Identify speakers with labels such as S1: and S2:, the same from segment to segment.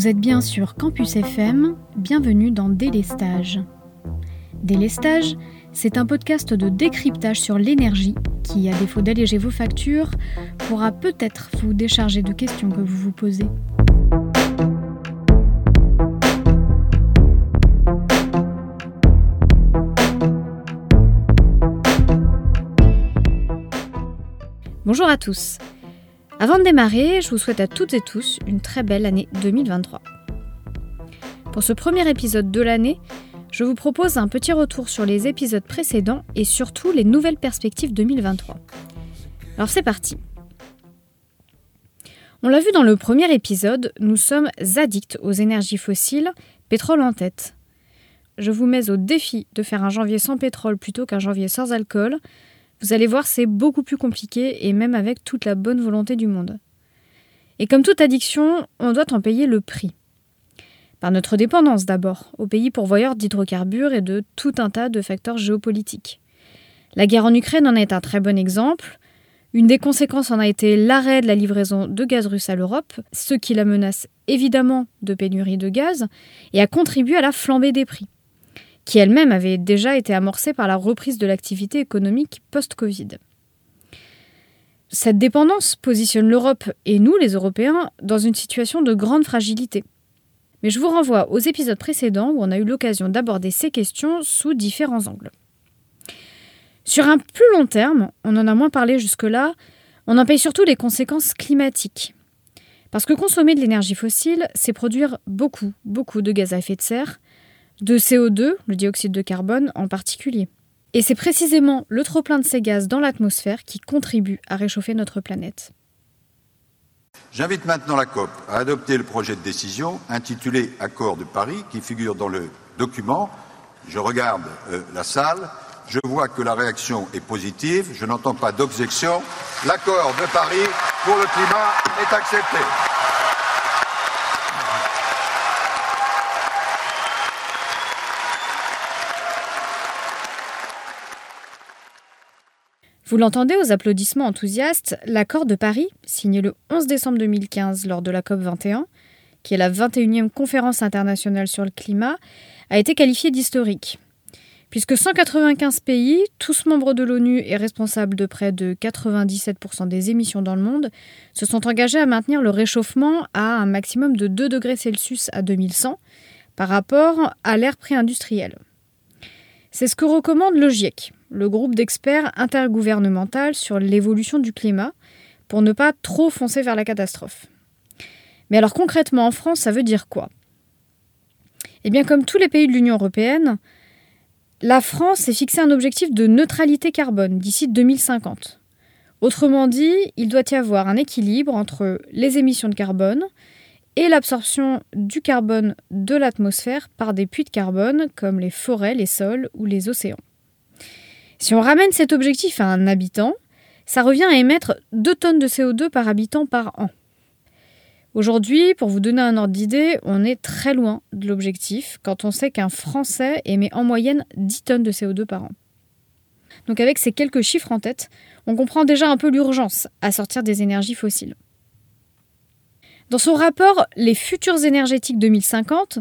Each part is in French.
S1: Vous êtes bien sur Campus FM, bienvenue dans Délestage. Délestage, c'est un podcast de décryptage sur l'énergie qui, à défaut d'alléger vos factures, pourra peut-être vous décharger de questions que vous vous posez. Bonjour à tous. Avant de démarrer, je vous souhaite à toutes et tous une très belle année 2023. Pour ce premier épisode de l'année, je vous propose un petit retour sur les épisodes précédents et surtout les nouvelles perspectives 2023. Alors c'est parti. On l'a vu dans le premier épisode, nous sommes addicts aux énergies fossiles, pétrole en tête. Je vous mets au défi de faire un janvier sans pétrole plutôt qu'un janvier sans alcool, vous allez voir, c'est beaucoup plus compliqué et même avec toute la bonne volonté du monde. Et comme toute addiction, on doit en payer le prix. Par notre dépendance d'abord, aux pays pourvoyeurs d'hydrocarbures et de tout un tas de facteurs géopolitiques. La guerre en Ukraine en est un très bon exemple. Une des conséquences en a été l'arrêt de la livraison de gaz russe à l'Europe, ce qui la menace évidemment de pénurie de gaz, et a contribué à la flambée des prix qui elle-même avait déjà été amorcée par la reprise de l'activité économique post-Covid. Cette dépendance positionne l'Europe et nous, les Européens, dans une situation de grande fragilité. Mais je vous renvoie aux épisodes précédents où on a eu l'occasion d'aborder ces questions sous différents angles. Sur un plus long terme, on en a moins parlé jusque-là, on en paye surtout les conséquences climatiques. Parce que consommer de l'énergie fossile, c'est produire beaucoup, beaucoup de gaz à effet de serre, de CO2, le dioxyde de carbone en particulier. Et c'est précisément le trop-plein de ces gaz dans l'atmosphère qui contribue à réchauffer notre planète.
S2: J'invite maintenant la COP à adopter le projet de décision intitulé Accord de Paris qui figure dans le document. Je regarde euh, la salle, je vois que la réaction est positive, je n'entends pas d'objection. L'accord de Paris pour le climat est accepté.
S1: Vous l'entendez aux applaudissements enthousiastes, l'accord de Paris, signé le 11 décembre 2015 lors de la COP 21, qui est la 21e conférence internationale sur le climat, a été qualifié d'historique. Puisque 195 pays, tous membres de l'ONU et responsables de près de 97% des émissions dans le monde, se sont engagés à maintenir le réchauffement à un maximum de 2 degrés Celsius à 2100 par rapport à l'ère pré-industrielle. C'est ce que recommande le GIEC, le groupe d'experts intergouvernemental sur l'évolution du climat, pour ne pas trop foncer vers la catastrophe. Mais alors concrètement en France, ça veut dire quoi? Eh bien comme tous les pays de l'Union européenne, la France s'est fixé un objectif de neutralité carbone d'ici 2050. Autrement dit, il doit y avoir un équilibre entre les émissions de carbone et l'absorption du carbone de l'atmosphère par des puits de carbone comme les forêts, les sols ou les océans. Si on ramène cet objectif à un habitant, ça revient à émettre 2 tonnes de CO2 par habitant par an. Aujourd'hui, pour vous donner un ordre d'idée, on est très loin de l'objectif quand on sait qu'un Français émet en moyenne 10 tonnes de CO2 par an. Donc avec ces quelques chiffres en tête, on comprend déjà un peu l'urgence à sortir des énergies fossiles. Dans son rapport Les futurs énergétiques 2050,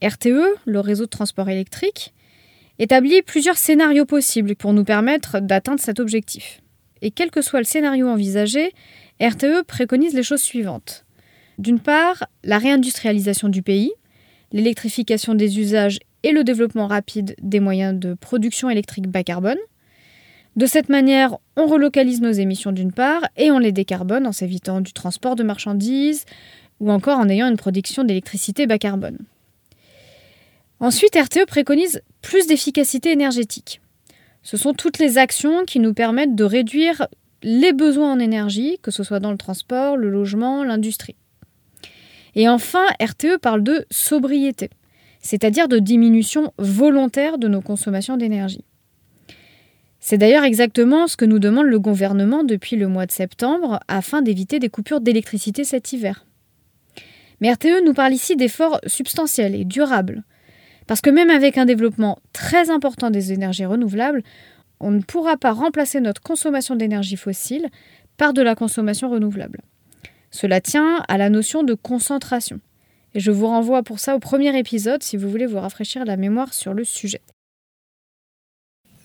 S1: RTE, le réseau de transport électrique, établit plusieurs scénarios possibles pour nous permettre d'atteindre cet objectif. Et quel que soit le scénario envisagé, RTE préconise les choses suivantes. D'une part, la réindustrialisation du pays, l'électrification des usages et le développement rapide des moyens de production électrique bas carbone. De cette manière, on relocalise nos émissions d'une part et on les décarbone en s'évitant du transport de marchandises ou encore en ayant une production d'électricité bas carbone. Ensuite, RTE préconise plus d'efficacité énergétique. Ce sont toutes les actions qui nous permettent de réduire les besoins en énergie, que ce soit dans le transport, le logement, l'industrie. Et enfin, RTE parle de sobriété, c'est-à-dire de diminution volontaire de nos consommations d'énergie. C'est d'ailleurs exactement ce que nous demande le gouvernement depuis le mois de septembre afin d'éviter des coupures d'électricité cet hiver. Mais RTE nous parle ici d'efforts substantiels et durables, parce que même avec un développement très important des énergies renouvelables, on ne pourra pas remplacer notre consommation d'énergie fossile par de la consommation renouvelable. Cela tient à la notion de concentration. Et je vous renvoie pour ça au premier épisode si vous voulez vous rafraîchir la mémoire sur le sujet.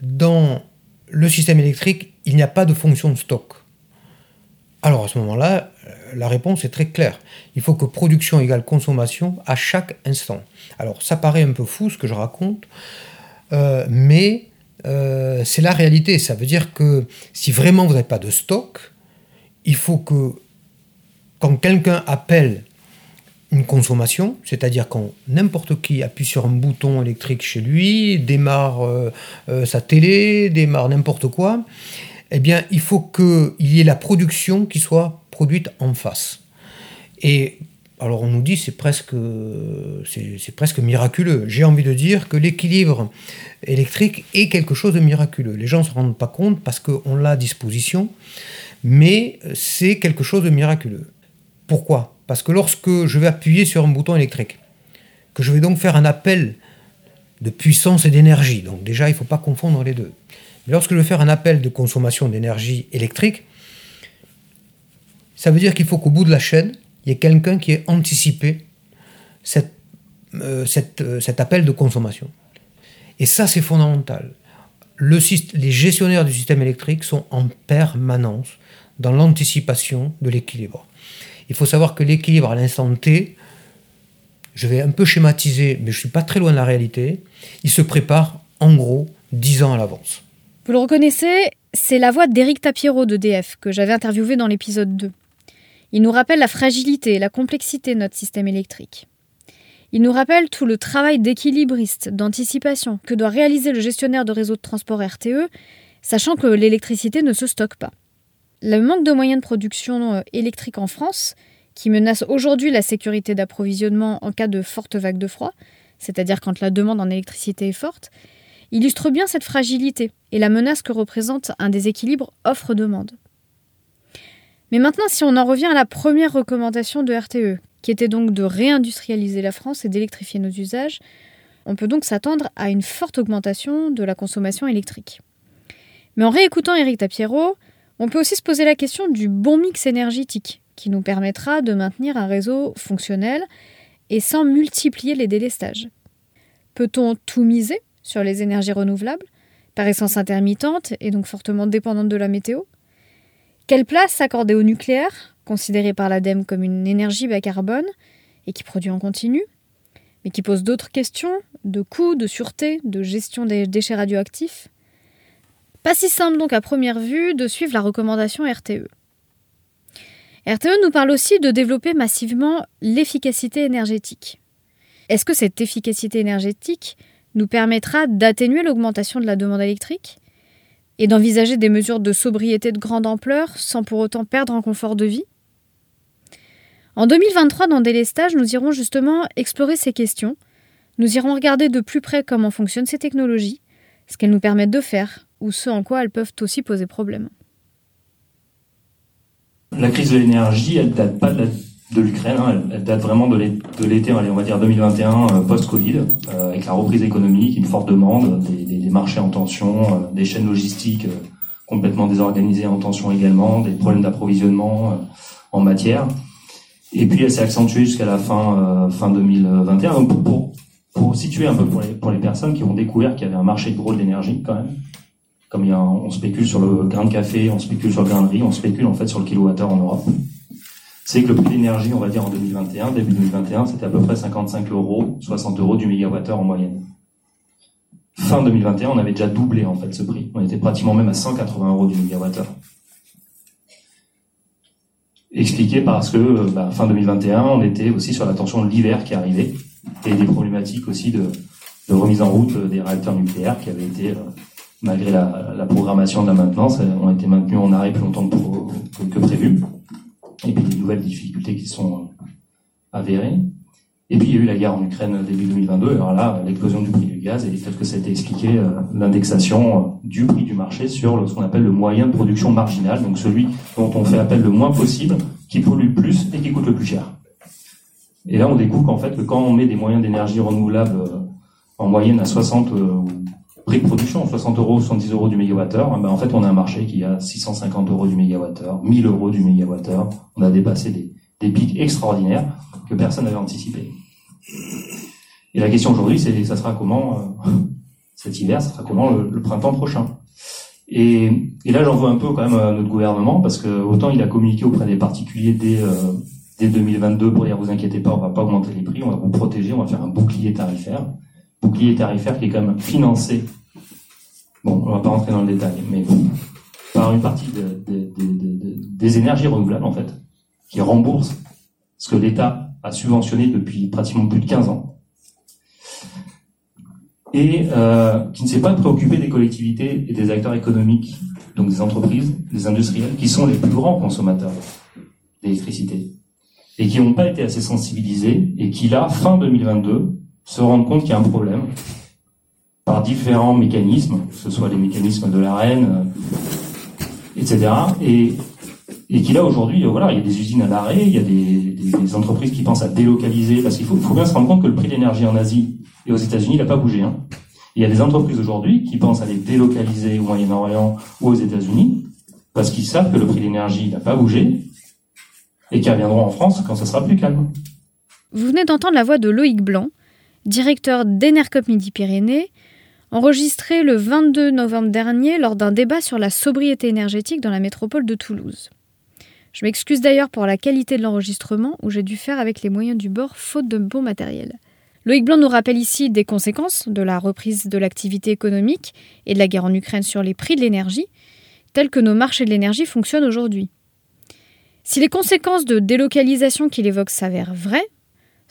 S3: Dans le système électrique, il n'y a pas de fonction de stock. Alors à ce moment-là, la réponse est très claire. Il faut que production égale consommation à chaque instant. Alors ça paraît un peu fou ce que je raconte, euh, mais euh, c'est la réalité. Ça veut dire que si vraiment vous n'avez pas de stock, il faut que quand quelqu'un appelle une consommation, c'est-à-dire quand n'importe qui appuie sur un bouton électrique chez lui, démarre euh, sa télé, démarre n'importe quoi, eh bien, il faut qu'il y ait la production qui soit produite en face. Et alors on nous dit c'est presque c'est presque miraculeux. J'ai envie de dire que l'équilibre électrique est quelque chose de miraculeux. Les gens ne se rendent pas compte parce qu'on l'a à disposition, mais c'est quelque chose de miraculeux. Pourquoi? Parce que lorsque je vais appuyer sur un bouton électrique, que je vais donc faire un appel de puissance et d'énergie, donc déjà il ne faut pas confondre les deux. Lorsque je vais faire un appel de consommation d'énergie électrique, ça veut dire qu'il faut qu'au bout de la chaîne, il y ait quelqu'un qui ait anticipé euh, euh, cet appel de consommation. Et ça, c'est fondamental. Le, les gestionnaires du système électrique sont en permanence dans l'anticipation de l'équilibre. Il faut savoir que l'équilibre à l'instant T, je vais un peu schématiser, mais je ne suis pas très loin de la réalité, il se prépare en gros 10 ans à l'avance.
S1: Vous le reconnaissez, c'est la voix d'Éric Tapiero d'EDF que j'avais interviewé dans l'épisode 2. Il nous rappelle la fragilité et la complexité de notre système électrique. Il nous rappelle tout le travail d'équilibriste, d'anticipation que doit réaliser le gestionnaire de réseau de transport RTE, sachant que l'électricité ne se stocke pas. Le manque de moyens de production euh, électrique en France, qui menace aujourd'hui la sécurité d'approvisionnement en cas de forte vague de froid, c'est-à-dire quand la demande en électricité est forte, illustre bien cette fragilité et la menace que représente un déséquilibre offre-demande. Mais maintenant, si on en revient à la première recommandation de RTE, qui était donc de réindustrialiser la France et d'électrifier nos usages, on peut donc s'attendre à une forte augmentation de la consommation électrique. Mais en réécoutant Éric Tapiero, on peut aussi se poser la question du bon mix énergétique, qui nous permettra de maintenir un réseau fonctionnel et sans multiplier les délestages. Peut-on tout miser sur les énergies renouvelables, par essence intermittentes et donc fortement dépendantes de la météo quelle place s'accorder au nucléaire, considéré par l'ADEME comme une énergie bas carbone et qui produit en continu, mais qui pose d'autres questions de coûts, de sûreté, de gestion des déchets radioactifs? Pas si simple donc à première vue de suivre la recommandation RTE. RTE nous parle aussi de développer massivement l'efficacité énergétique. Est-ce que cette efficacité énergétique nous permettra d'atténuer l'augmentation de la demande électrique et d'envisager des mesures de sobriété de grande ampleur sans pour autant perdre en confort de vie En 2023, dans Délestage, nous irons justement explorer ces questions. Nous irons regarder de plus près comment fonctionnent ces technologies, ce qu'elles nous permettent de faire, ou ce en quoi elles peuvent aussi poser problème.
S4: La crise de l'énergie, elle date pas de l'Ukraine, hein. elle, date vraiment de l'été, on va dire 2021, euh, post-Covid, euh, avec la reprise économique, une forte demande, des, marchés en tension, euh, des chaînes logistiques complètement désorganisées en tension également, des problèmes d'approvisionnement en matière. Et puis elle s'est accentuée jusqu'à la fin fin 2021. Donc pour, situer un peu pour les, personnes qui ont découvert qu'il y avait un marché gros de l'énergie quand même, comme on spécule sur le grain de café, on spécule sur le grain de riz, on spécule en fait sur le kilowattheure en Europe. C'est que le prix de l'énergie, on va dire en 2021, début 2021, c'était à peu près 55 euros, 60 euros du mégawattheure en moyenne fin 2021, on avait déjà doublé en fait ce prix. On était pratiquement même à 180 euros du mégawattheure. Expliqué parce que bah, fin 2021, on était aussi sur la tension de l'hiver qui arrivait et des problématiques aussi de, remise en route des réacteurs nucléaires qui avaient été, euh, malgré la, programmation de la maintenance, euh, ont été maintenus en arrêt plus longtemps que prévu. Et puis des nouvelles difficultés qui sont avérées. Et puis il y a eu la guerre en Ukraine début 2022, alors là, l'explosion du prix du gaz, et peut-être que ça a été expliqué, euh, l'indexation euh, du prix du marché sur ce qu'on appelle le moyen de production marginal, donc celui dont on fait appel le moins possible, qui pollue plus et qui coûte le plus cher. Et là, on découvre qu'en fait, que quand on met des moyens d'énergie renouvelable euh, en moyenne à 60 prix de production, 60 euros, 70 euros du mégawattheure, ben en fait, on a un marché qui a 650 euros du mégawattheure, 1000 euros du mégawattheure. On a dépassé des, pics extraordinaires que personne n'avait anticipés. Et la question aujourd'hui, c'est ça sera comment euh, cet hiver, ça sera comment le, printemps prochain? Et, là, j'en veux un peu quand même à notre gouvernement parce que autant il a communiqué auprès des particuliers dès, euh, dès 2022 pour dire vous inquiétez pas, on va pas augmenter les prix, on va vous protéger, on va faire un bouclier tarifaire, bouclier tarifaire qui est quand même financé. Bon, on va pas rentrer dans le détail, mais par une partie des énergies renouvelables en fait, qui rembourse ce que l'État a subventionné depuis pratiquement plus de 15 ans et euh, qui ne s'est pas préoccupé des collectivités et des acteurs économiques, donc des entreprises, des industriels, qui sont les plus grands consommateurs d'électricité, et qui n'ont pas été assez sensibilisés, et qui là, fin 2022, se rendent compte qu'il y a un problème par différents mécanismes, que ce soit les mécanismes de la reine, etc. Et, et qui là aujourd'hui, voilà, il y a des usines à l'arrêt, il y a des, entreprises qui pensent à délocaliser, parce qu'il faut, bien se rendre compte que le prix de l'énergie en Asie et aux États-Unis, n'a pas bougé. Hein. Il y a des entreprises aujourd'hui qui pensent à les délocaliser au Moyen-Orient ou aux États-Unis parce qu'ils savent que le prix de l'énergie n'a pas bougé et qu'ils reviendront en France quand ça sera plus calme.
S1: Vous venez d'entendre la voix de Loïc Blanc, directeur d'Enercop Midi-Pyrénées, enregistré le 22 novembre dernier lors d'un débat sur la sobriété énergétique dans la métropole de Toulouse. Je m'excuse d'ailleurs pour la qualité de l'enregistrement où j'ai dû faire avec les moyens du bord faute de bon matériel. Loïc Blanc nous rappelle ici des conséquences de la reprise de l'activité économique et de la guerre en Ukraine sur les prix de l'énergie, tels que nos marchés de l'énergie fonctionnent aujourd'hui. Si les conséquences de délocalisation qu'il évoque s'avèrent vraies,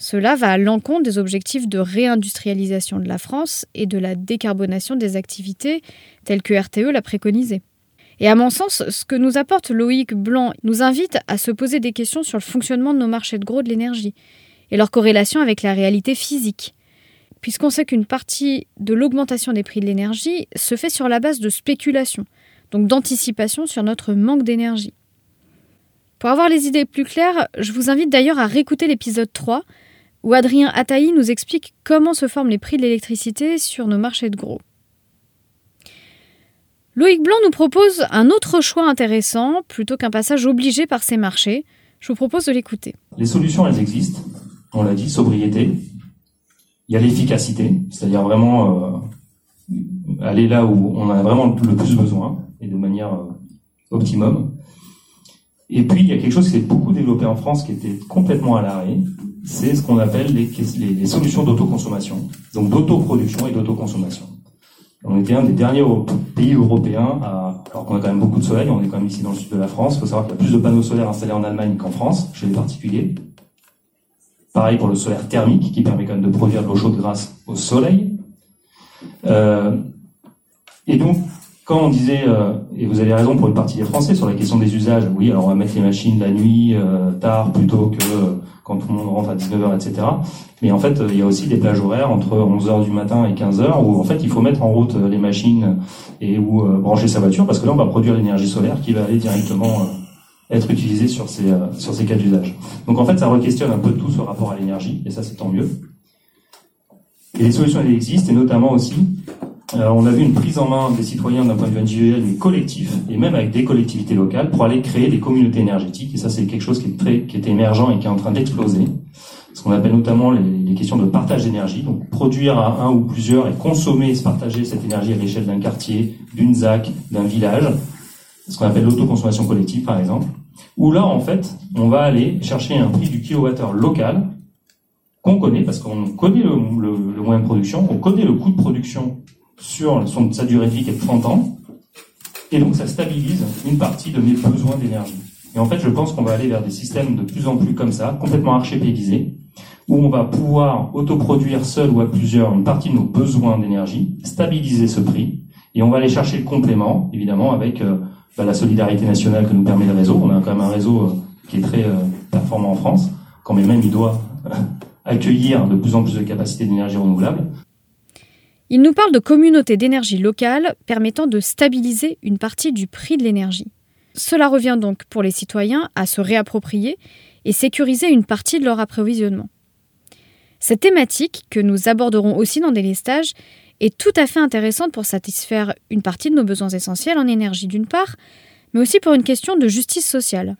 S1: cela va à l'encontre des objectifs de réindustrialisation de la France et de la décarbonation des activités telles que RTE l'a préconisé. Et à mon sens, ce que nous apporte Loïc Blanc nous invite à se poser des questions sur le fonctionnement de nos marchés de gros de l'énergie et leur corrélation avec la réalité physique. Puisqu'on sait qu'une partie de l'augmentation des prix de l'énergie se fait sur la base de spéculation, donc d'anticipation sur notre manque d'énergie. Pour avoir les idées plus claires, je vous invite d'ailleurs à réécouter l'épisode 3, où Adrien Ataï nous explique comment se forment les prix de l'électricité sur nos marchés de gros. Loïc Blanc nous propose un autre choix intéressant, plutôt qu'un passage obligé par ces marchés. Je vous propose de l'écouter.
S4: Les solutions, elles existent on l'a dit, sobriété. Il y a l'efficacité, c'est-à-dire vraiment euh, aller là où on a vraiment le plus besoin et de manière euh, optimum. Et puis, il y a quelque chose qui s'est beaucoup développé en France qui était complètement à l'arrêt, c'est ce qu'on appelle les, solutions d'autoconsommation, donc d'autoproduction et d'autoconsommation. On était un des derniers pays européens, à, alors qu'on a quand même beaucoup de soleil, on est quand même ici dans le sud de la France, il faut savoir qu'il y a plus de panneaux solaires installés en Allemagne qu'en France, chez les particuliers. Pareil pour le solaire thermique, qui permet quand même de produire de l'eau chaude grâce au soleil. Euh, et donc, quand on disait, euh, et vous avez raison pour une partie des Français sur la question des usages, oui, alors on va mettre les machines la nuit, euh, tard, plutôt que quand tout le monde rentre à 19h, etc. Mais en fait, il y a aussi des plages horaires entre 11h du matin et 15h où en fait il faut mettre en route les machines et où brancher sa voiture parce que là on va produire l'énergie solaire qui va aller directement être utilisé sur ces, euh, sur ces cas d'usage. Donc en fait, ça re-questionne un peu tout ce rapport à l'énergie, et ça c'est tant mieux. Et les solutions elles existent, et notamment aussi, euh, on a vu une prise en main des citoyens d'un point de vue individuel, mais collectif, et même avec des collectivités locales, pour aller créer des communautés énergétiques, et ça c'est quelque chose qui est, très, qui est émergent et qui est en train d'exploser. Ce qu'on appelle notamment les, les questions de partage d'énergie, donc produire à un ou plusieurs et consommer et se partager cette énergie à l'échelle d'un quartier, d'une ZAC, d'un village, ce qu'on appelle l'autoconsommation collective par exemple. Où là, en fait, on va aller chercher un prix du kilowattheure local qu'on connaît, parce qu'on connaît le, moyen de production, on connaît le coût de production sur sa durée de vie qui est de 30 ans, et donc ça stabilise une partie de mes besoins d'énergie. Et en fait, je pense qu'on va aller vers des systèmes de plus en plus comme ça, complètement archipélisés, où on va pouvoir autoproduire seul ou à plusieurs une partie de nos besoins d'énergie, stabiliser ce prix, et on va aller chercher le complément, évidemment, avec euh, bah, la solidarité nationale que nous permet le réseau. On a quand même un réseau euh, qui est très euh, performant en France, quand même il doit accueillir de plus en plus de capacités d'énergie renouvelable.
S1: Il nous parle de communautés d'énergie locales permettant de stabiliser une partie du prix de l'énergie. Cela revient donc pour les citoyens à se réapproprier et sécuriser une partie de leur approvisionnement. Cette thématique, que nous aborderons aussi dans des listages, est tout à fait intéressante pour satisfaire une partie de nos besoins essentiels en énergie d'une part, mais aussi pour une question de justice sociale.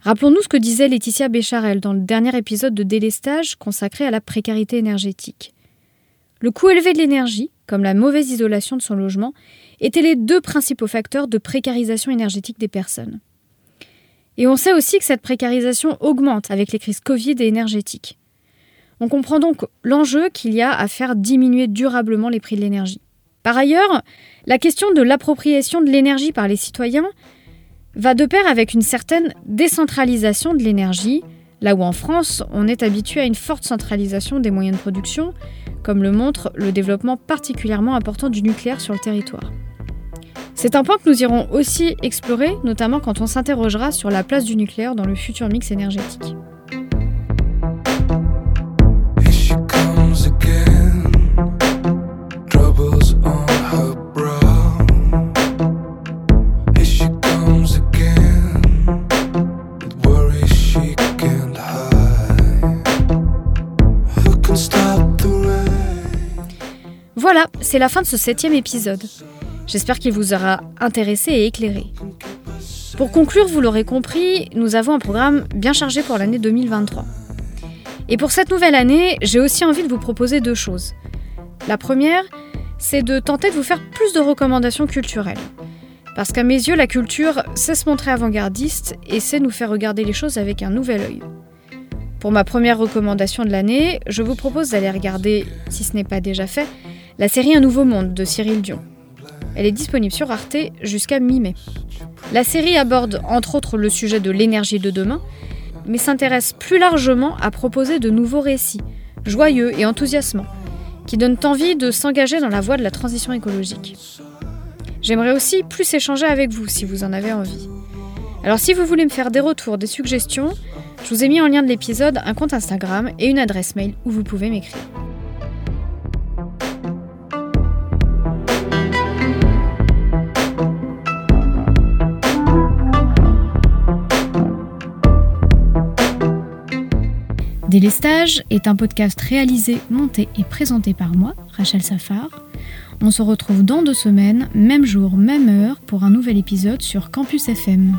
S1: Rappelons-nous ce que disait Laetitia Bécharel dans le dernier épisode de Délestage consacré à la précarité énergétique. Le coût élevé de l'énergie, comme la mauvaise isolation de son logement, étaient les deux principaux facteurs de précarisation énergétique des personnes. Et on sait aussi que cette précarisation augmente avec les crises Covid et énergétiques. On comprend donc l'enjeu qu'il y a à faire diminuer durablement les prix de l'énergie. Par ailleurs, la question de l'appropriation de l'énergie par les citoyens va de pair avec une certaine décentralisation de l'énergie, là où en France on est habitué à une forte centralisation des moyens de production, comme le montre le développement particulièrement important du nucléaire sur le territoire. C'est un point que nous irons aussi explorer, notamment quand on s'interrogera sur la place du nucléaire dans le futur mix énergétique. C'est la fin de ce septième épisode. J'espère qu'il vous aura intéressé et éclairé. Pour conclure, vous l'aurez compris, nous avons un programme bien chargé pour l'année 2023. Et pour cette nouvelle année, j'ai aussi envie de vous proposer deux choses. La première, c'est de tenter de vous faire plus de recommandations culturelles. Parce qu'à mes yeux, la culture sait se montrer avant-gardiste et sait nous faire regarder les choses avec un nouvel œil. Pour ma première recommandation de l'année, je vous propose d'aller regarder, si ce n'est pas déjà fait, la série Un Nouveau Monde de Cyril Dion. Elle est disponible sur Arte jusqu'à mi-mai. La série aborde entre autres le sujet de l'énergie de demain, mais s'intéresse plus largement à proposer de nouveaux récits, joyeux et enthousiasmants, qui donnent envie de s'engager dans la voie de la transition écologique. J'aimerais aussi plus échanger avec vous si vous en avez envie. Alors si vous voulez me faire des retours, des suggestions, je vous ai mis en lien de l'épisode un compte Instagram et une adresse mail où vous pouvez m'écrire. Délestage est un podcast réalisé, monté et présenté par moi, Rachel Safar. On se retrouve dans deux semaines, même jour, même heure, pour un nouvel épisode sur Campus FM.